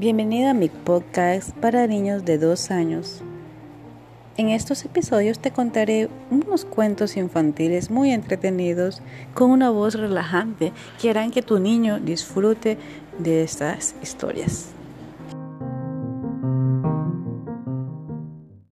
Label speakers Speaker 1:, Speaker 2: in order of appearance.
Speaker 1: Bienvenido a mi podcast para niños de dos años. En estos episodios te contaré unos cuentos infantiles muy entretenidos con una voz relajante que harán que tu niño disfrute de estas historias.